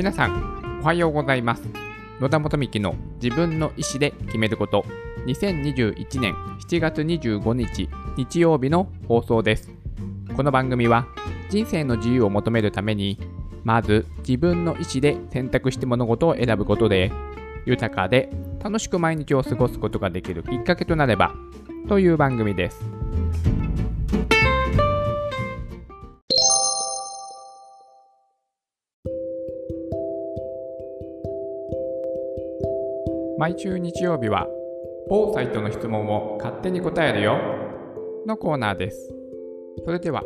皆さん、おはようございます。野田元幹の自分の意思で決めること、2021年7月25日日曜日の放送です。この番組は、人生の自由を求めるために、まず自分の意思で選択して物事を選ぶことで、豊かで楽しく毎日を過ごすことができるきっかけとなれば、という番組です。毎週日曜日は、某サイトの質問を勝手に答えるよのコーナーです。それでは、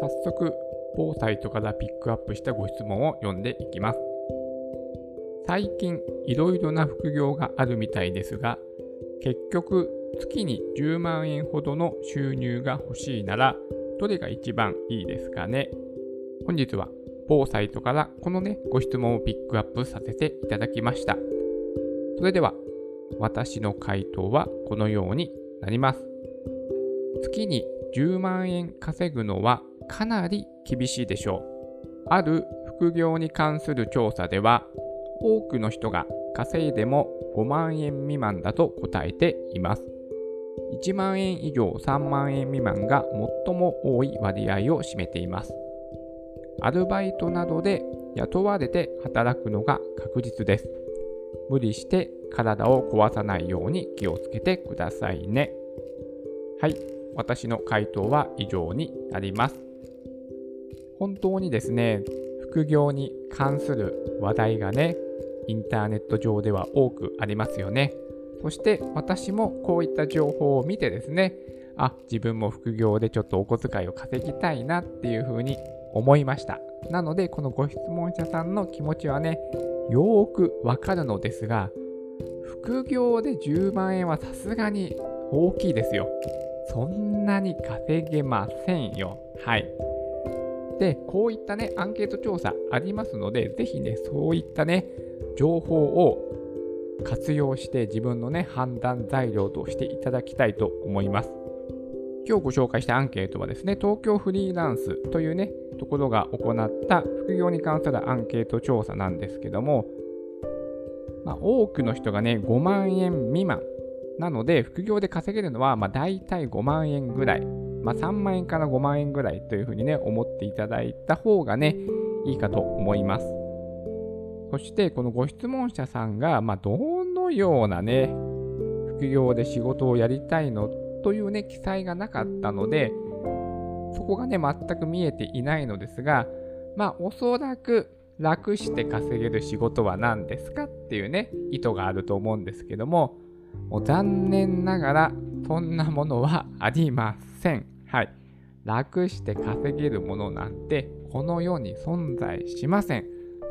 早速、某サイトからピックアップしたご質問を読んでいきます。最近、いろいろな副業があるみたいですが、結局、月に10万円ほどの収入が欲しいなら、どれが一番いいですかね？本日は、某サイトからこのね、ご質問をピックアップさせていただきました。それでは、私の回答はこのようになります。月に10万円稼ぐのはかなり厳しいでしょう。ある副業に関する調査では、多くの人が稼いでも5万円未満だと答えています。1万円以上3万円未満が最も多い割合を占めています。アルバイトなどで雇われて働くのが確実です。無理して体を壊さないように気をつけてくださいね。はい、私の回答は以上になります。本当にですね、副業に関する話題がね、インターネット上では多くありますよね。そして私もこういった情報を見てですね、あ、自分も副業でちょっとお小遣いを稼ぎたいなっていうふうに思いました。なので、このご質問者さんの気持ちはね、よーくわかるのですが、副業で10万円はさすがに大きいですよ。そんなに稼げませんよ。はい。で、こういったね、アンケート調査ありますので、ぜひね、そういったね、情報を活用して自分のね、判断材料としていただきたいと思います。今日ご紹介したアンケートはですね、東京フリーランスというね、ところが行った副業に関するアンケート調査なんですけども、まあ、多くの人がね、5万円未満なので、副業で稼げるのは、まあ、大体5万円ぐらい、まあ、3万円から5万円ぐらいというふうにね、思っていただいた方がね、いいかと思います。そして、このご質問者さんが、まあ、どのようなね、副業で仕事をやりたいのというね、記載がなかったので、そこがね、全く見えていないのですが、まあ、おそらく楽して稼げる仕事は何ですかっていうね、意図があると思うんですけども、もう残念ながら、そんなものはありません。はい。楽して稼げるものなんて、この世に存在しません。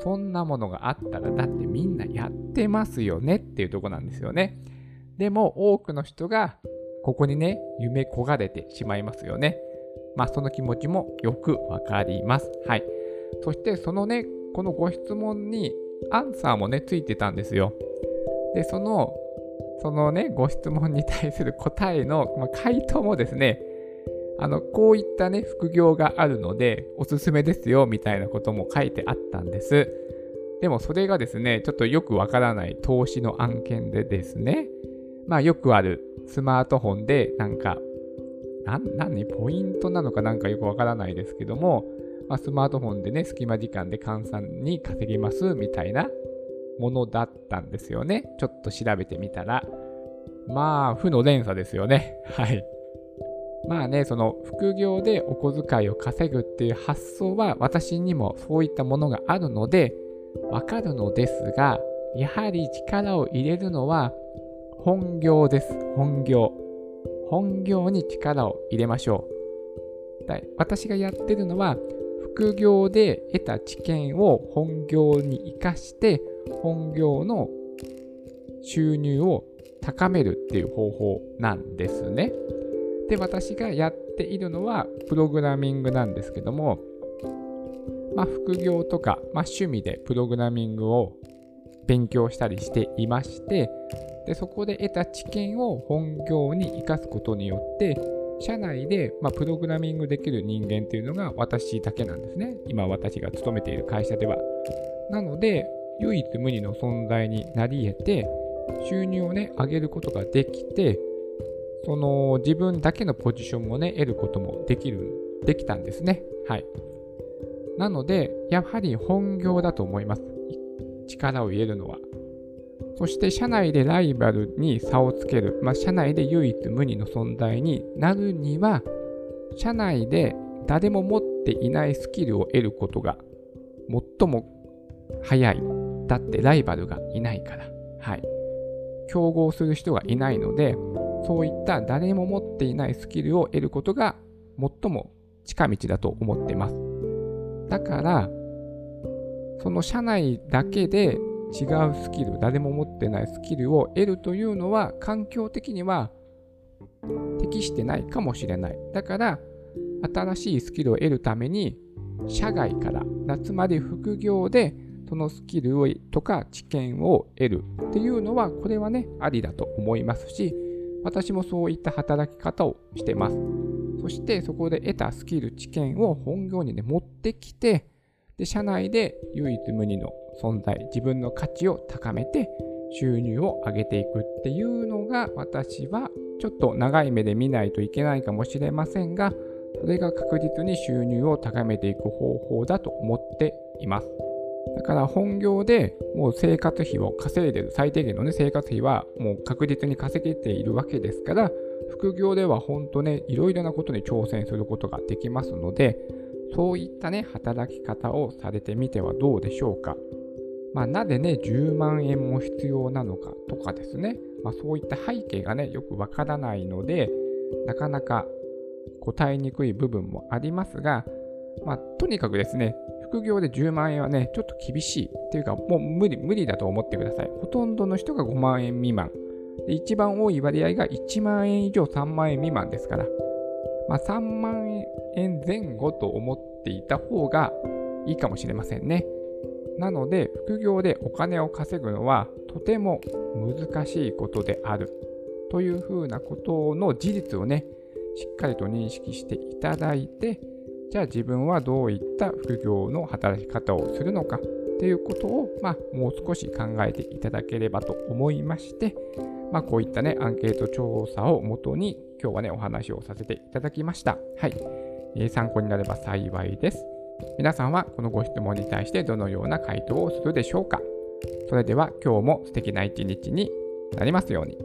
そんなものがあったら、だってみんなやってますよねっていうとこなんですよね。でも、多くの人が、ここにね、夢焦がれてしまいますよね。まあ、その気持ちもよくわかります。はい。そして、そのね、このご質問にアンサーもね、ついてたんですよ。で、その、そのね、ご質問に対する答えの、まあ、回答もですね、あの、こういったね、副業があるので、おすすめですよ、みたいなことも書いてあったんです。でも、それがですね、ちょっとよくわからない投資の案件でですね、まあ、よくあるスマートフォンで、なんか、なん、何ポイントなのかなんかよくわからないですけども、まあ、スマートフォンでね、隙間時間で換算に稼げますみたいなものだったんですよね。ちょっと調べてみたら。まあ、負の連鎖ですよね。はい。まあね、その副業でお小遣いを稼ぐっていう発想は私にもそういったものがあるので、わかるのですが、やはり力を入れるのは本業です。本業。本業に力を入れましょう。私がやってるのは、副業で得た知見を本業に活かして、本業の収入を高めるっていう方法なんですね。で、私がやっているのは、プログラミングなんですけども、まあ、副業とか、まあ、趣味でプログラミングを勉強したりしていまして、でそこで得た知見を本業に生かすことによって社内で、まあ、プログラミングできる人間っていうのが私だけなんですね。今私が勤めている会社では。なので、唯一無二の存在になり得て、収入をね、上げることができて、その自分だけのポジションもね、得ることもできる、できたんですね。はい。なので、やはり本業だと思います。力を入れるのは。そして社内でライバルに差をつける、まあ、社内で唯一無二の存在になるには、社内で誰も持っていないスキルを得ることが最も早い。だってライバルがいないから。はい。競合する人がいないので、そういった誰も持っていないスキルを得ることが最も近道だと思ってます。だから、その社内だけで違うスキル、誰も持ってないスキルを得るというのは環境的には適してないかもしれない。だから、新しいスキルを得るために、社外から、つまり副業でそのスキルをとか知見を得るっていうのは、これはね、ありだと思いますし、私もそういった働き方をしてます。そしてそこで得たスキル、知見を本業にね、持ってきて、で、社内で唯一無二の存在、自分の価値を高めて、収入を上げていくっていうのが、私はちょっと長い目で見ないといけないかもしれませんが、それが確実に収入を高めていく方法だと思っています。だから本業でもう生活費を稼いでる、最低限のね、生活費はもう確実に稼げているわけですから、副業では本当ね、いろいろなことに挑戦することができますので、そういったね、働き方をされてみてはどうでしょうか。まあ、なぜね、10万円も必要なのかとかですね、まあ、そういった背景がね、よくわからないので、なかなか答えにくい部分もありますが、まあ、とにかくですね、副業で10万円はね、ちょっと厳しいっていうか、もう無理、無理だと思ってください。ほとんどの人が5万円未満。で一番多い割合が1万円以上3万円未満ですから、まあ、3万円前後と思っていた方がいいかもしれませんね。なので、副業でお金を稼ぐのはとても難しいことであるというふうなことの事実をね、しっかりと認識していただいて、じゃあ自分はどういった副業の働き方をするのかっていうことを、まあ、もう少し考えていただければと思いまして、まあ、こういったね、アンケート調査をもとに、今日はね、お話をさせていただきました。はい。えー、参考になれば幸いです。皆さんはこのご質問に対してどのような回答をするでしょうか？それでは今日も素敵な一日になりますように。